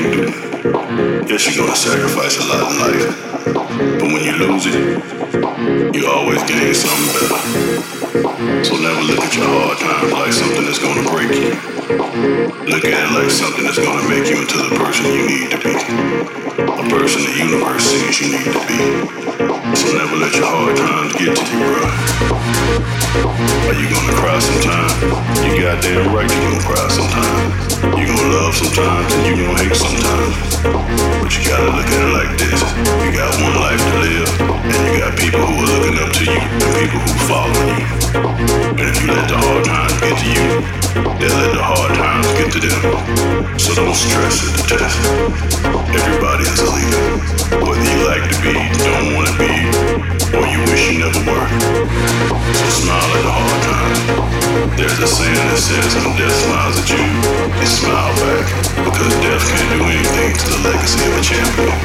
Yes, you're gonna sacrifice a lot in life, but when you lose it, you always gain something better. So never look at your hard times like something that's gonna break you. Look at it like something that's gonna make you into the person you need to be, a person the universe sees you need to be. So never let your hard times get to you, bro. Are you gonna cry sometime? You goddamn right you're gonna cry sometime. You're gonna love sometimes and you're gonna hate sometimes. But you gotta look at it like this. You got one life to live, and you got people who are looking up to you and people who follow you. And if you let the hard times get to you, they let the hard times get to them, so don't stress it to death. Everybody is a leader, whether you like to be, don't want to be, or you wish you never were. So smile at the hard times. There's a saying that says when death smiles at you, you smile back, because death can't do anything to the legacy of a champion.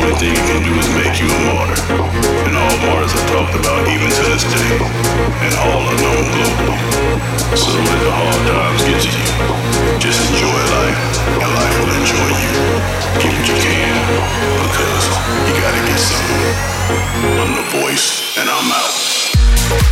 Only thing it can do is make you a martyr, and all martyrs are talked about even to this day, and all are known globally. So let the hard just enjoy life, and life will enjoy you. What you can, because you gotta get something. I'm the voice, and I'm out. Thank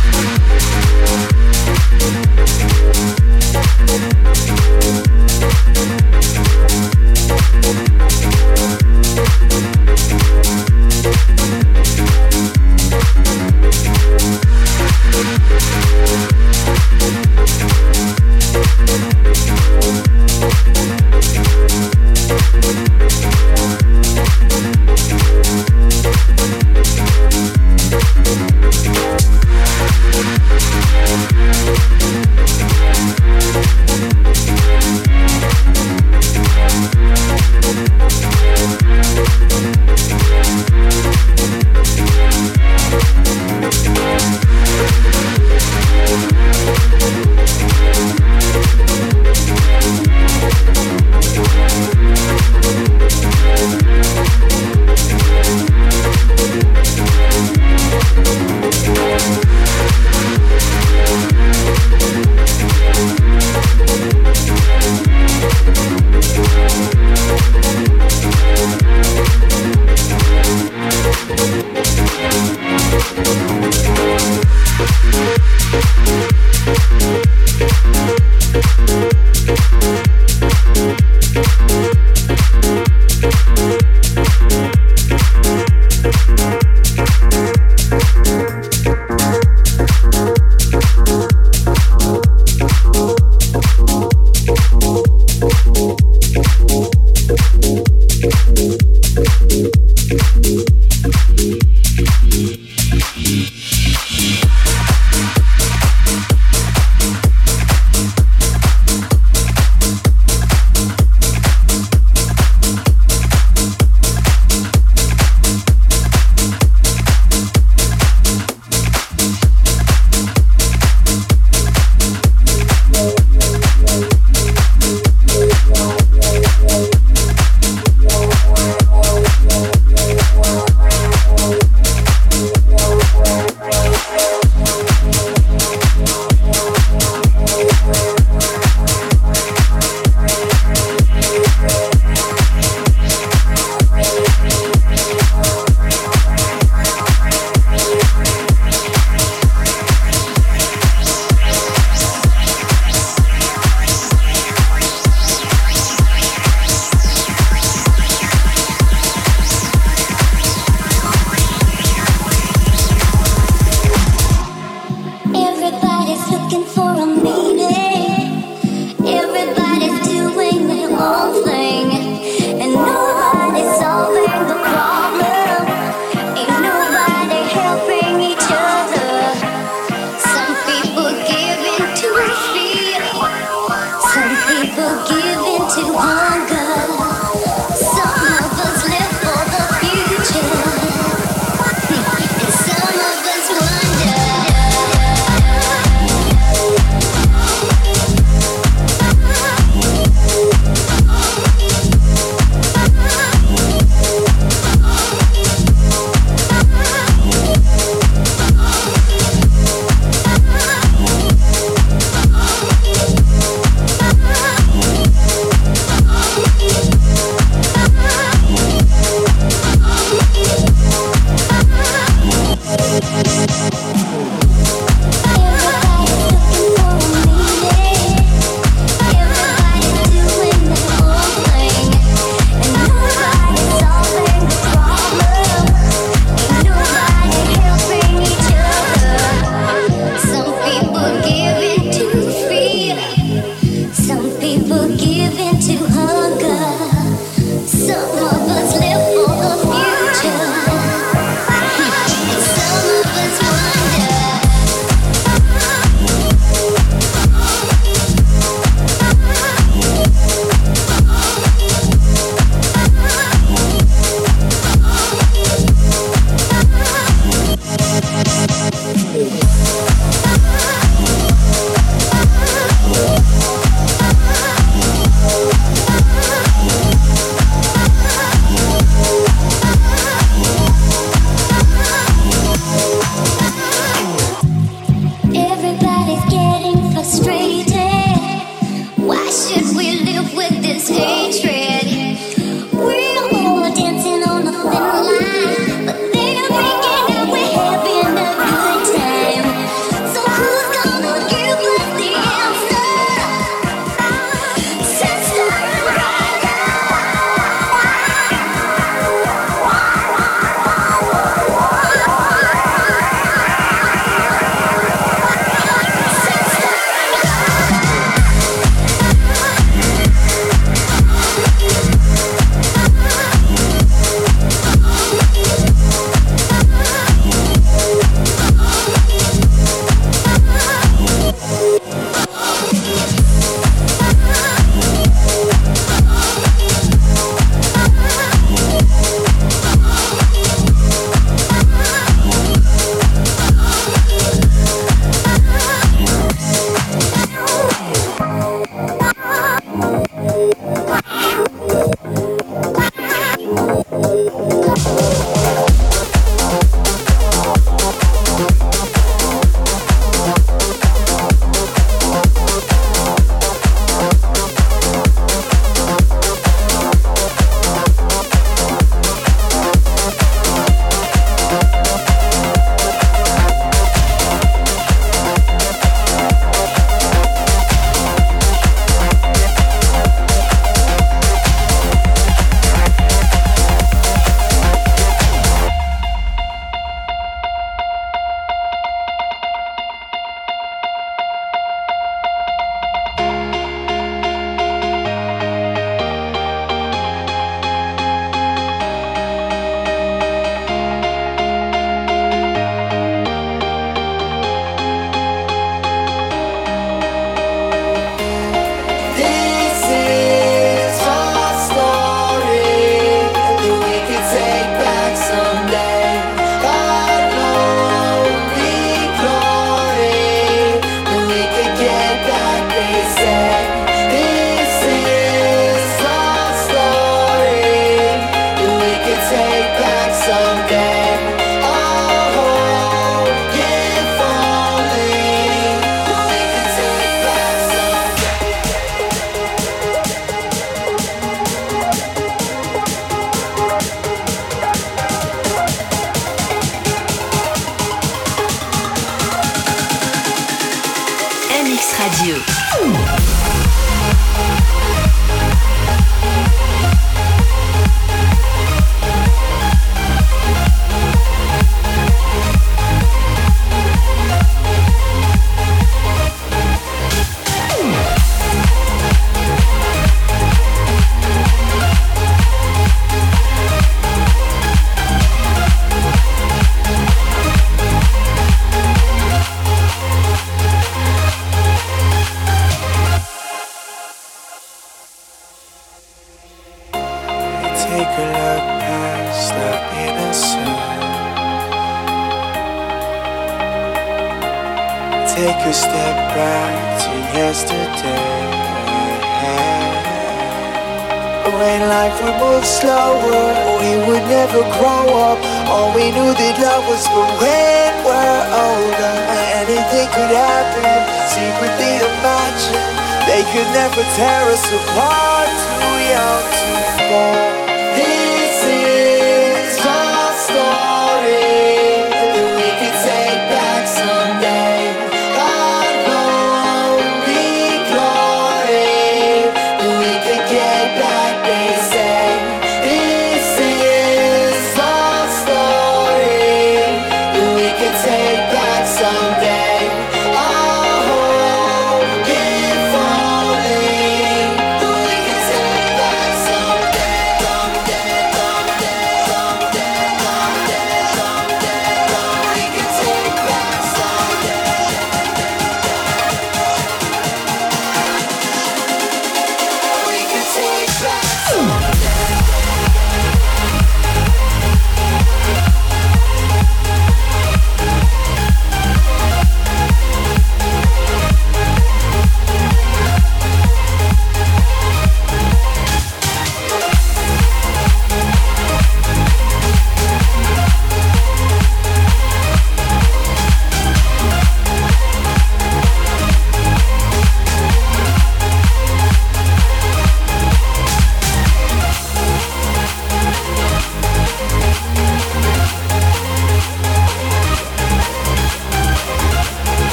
could never tear us apart, too young to fall.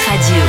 Radio.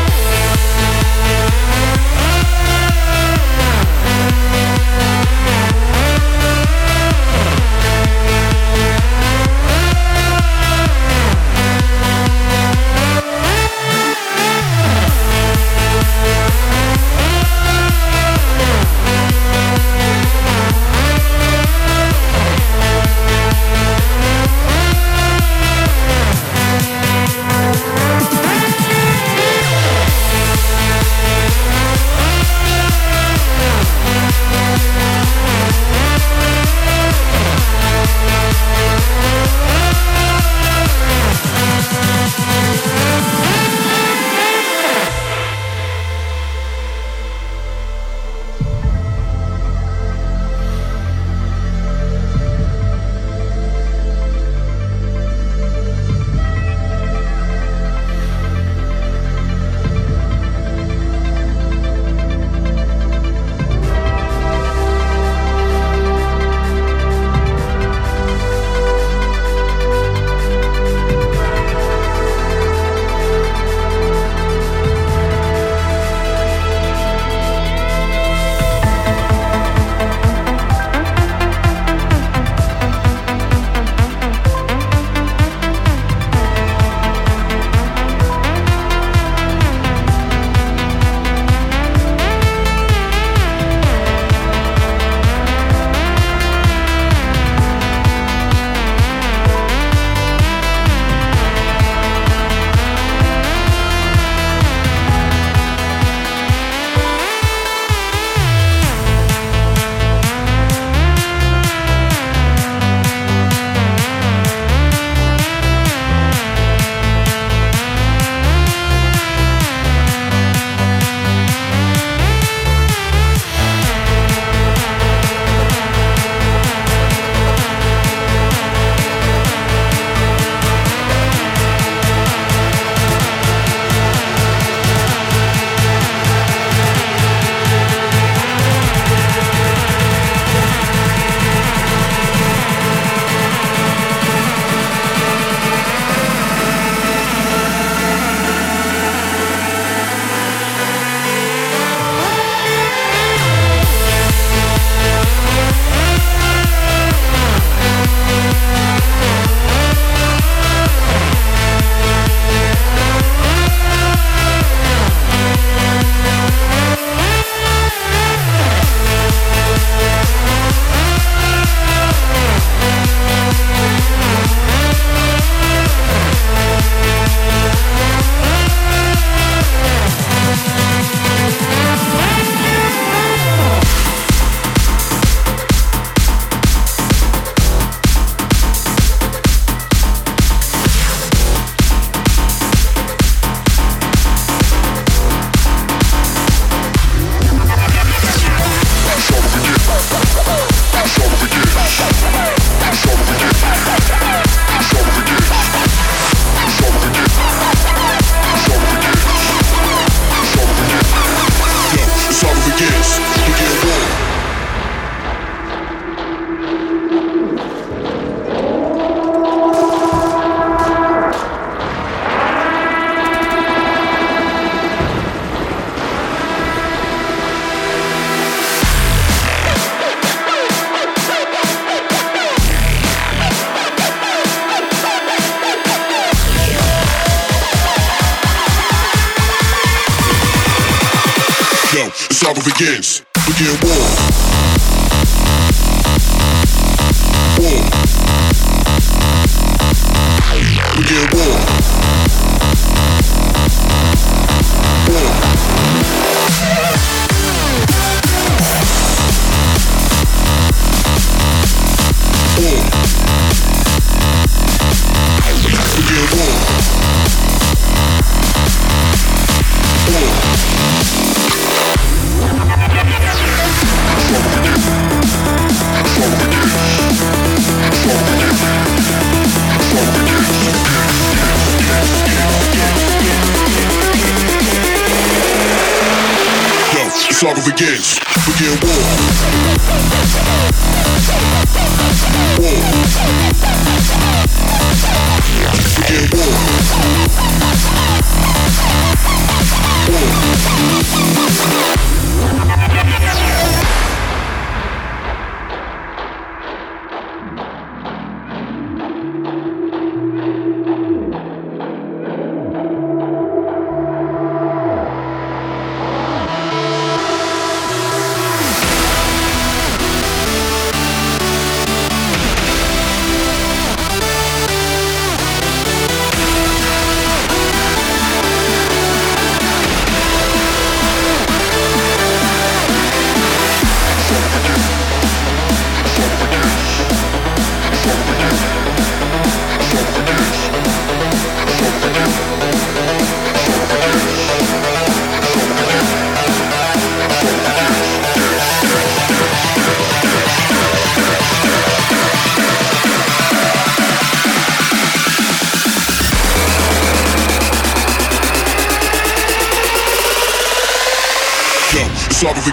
Saga begins. Begin. War. Begins. Begin war. War.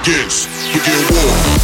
Begins. Begin war.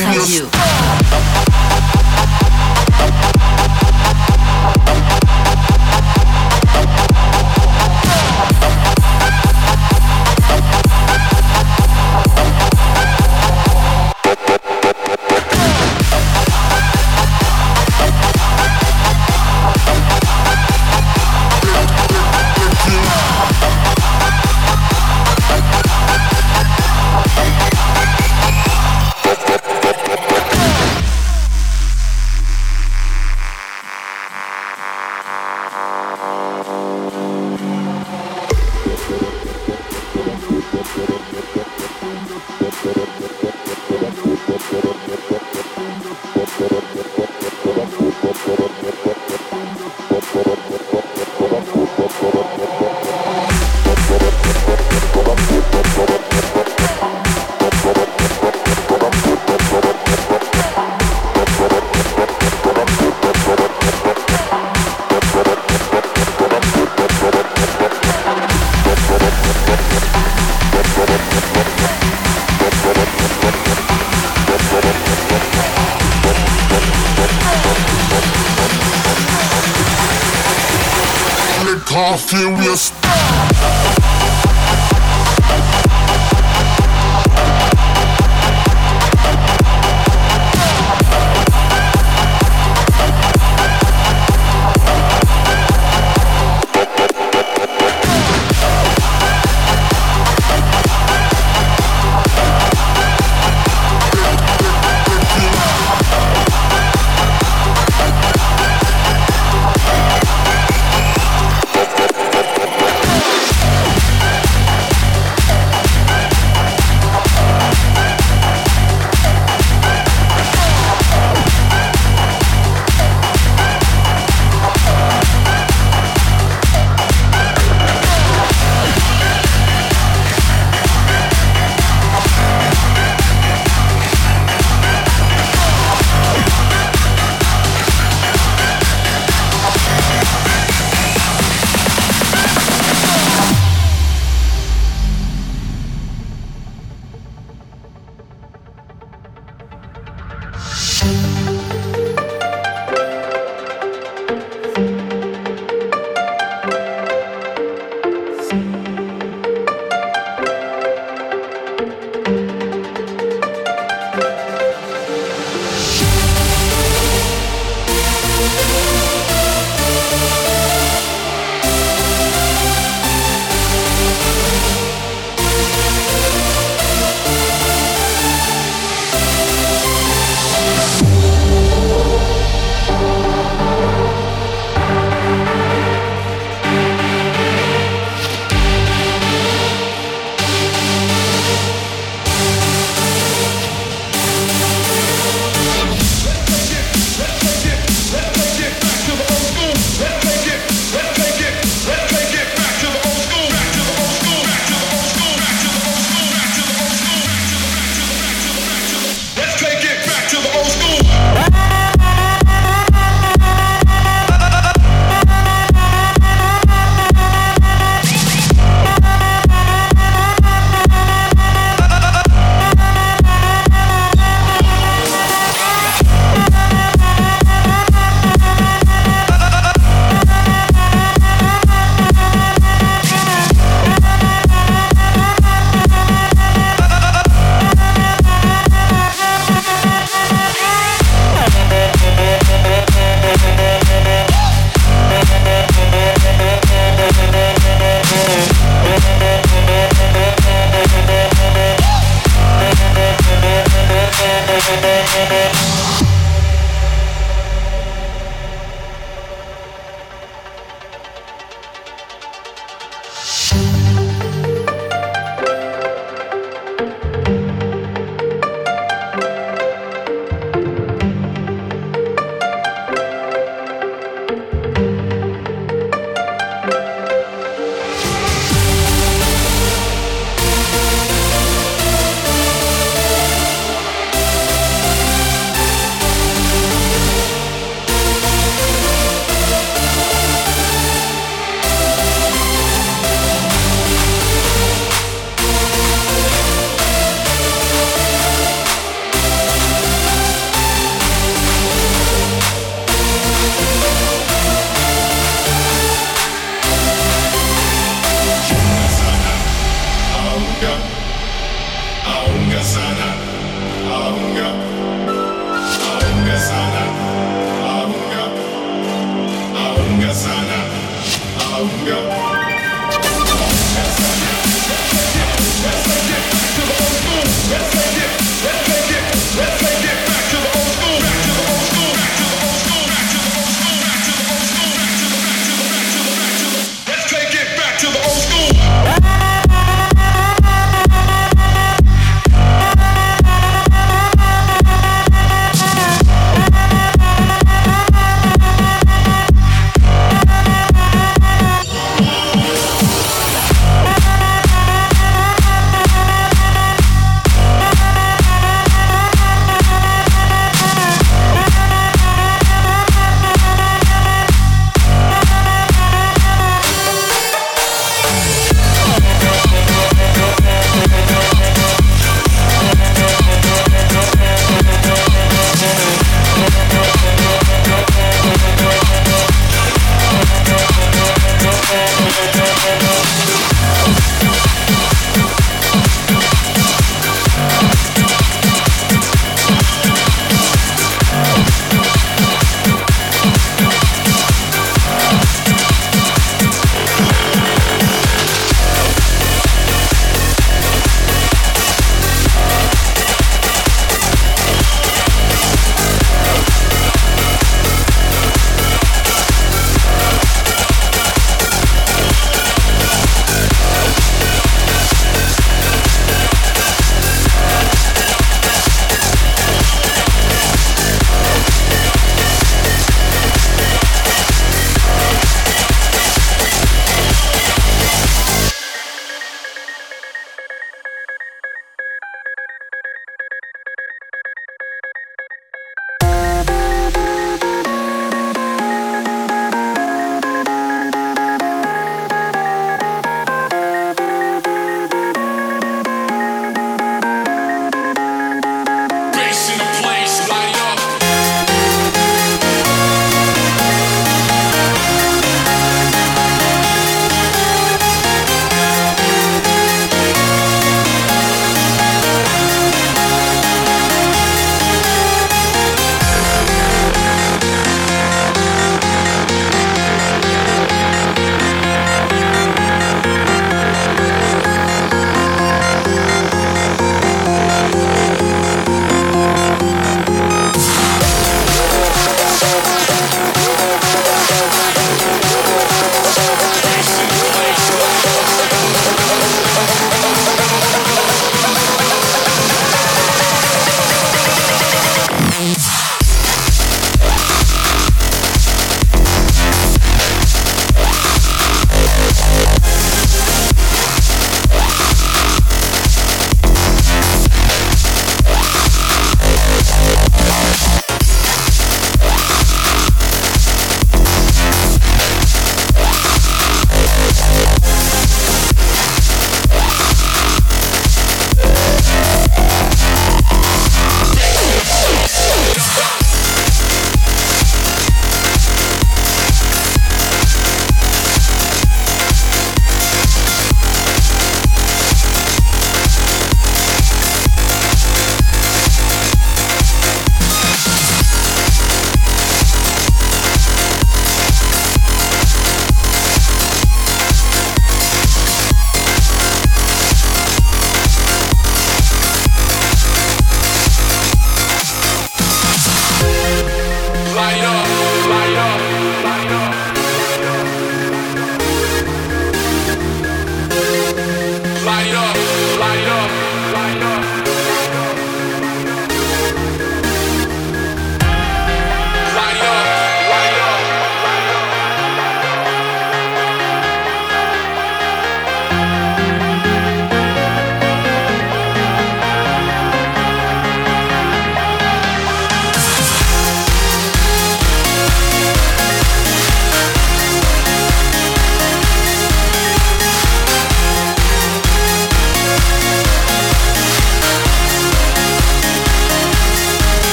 Rádio.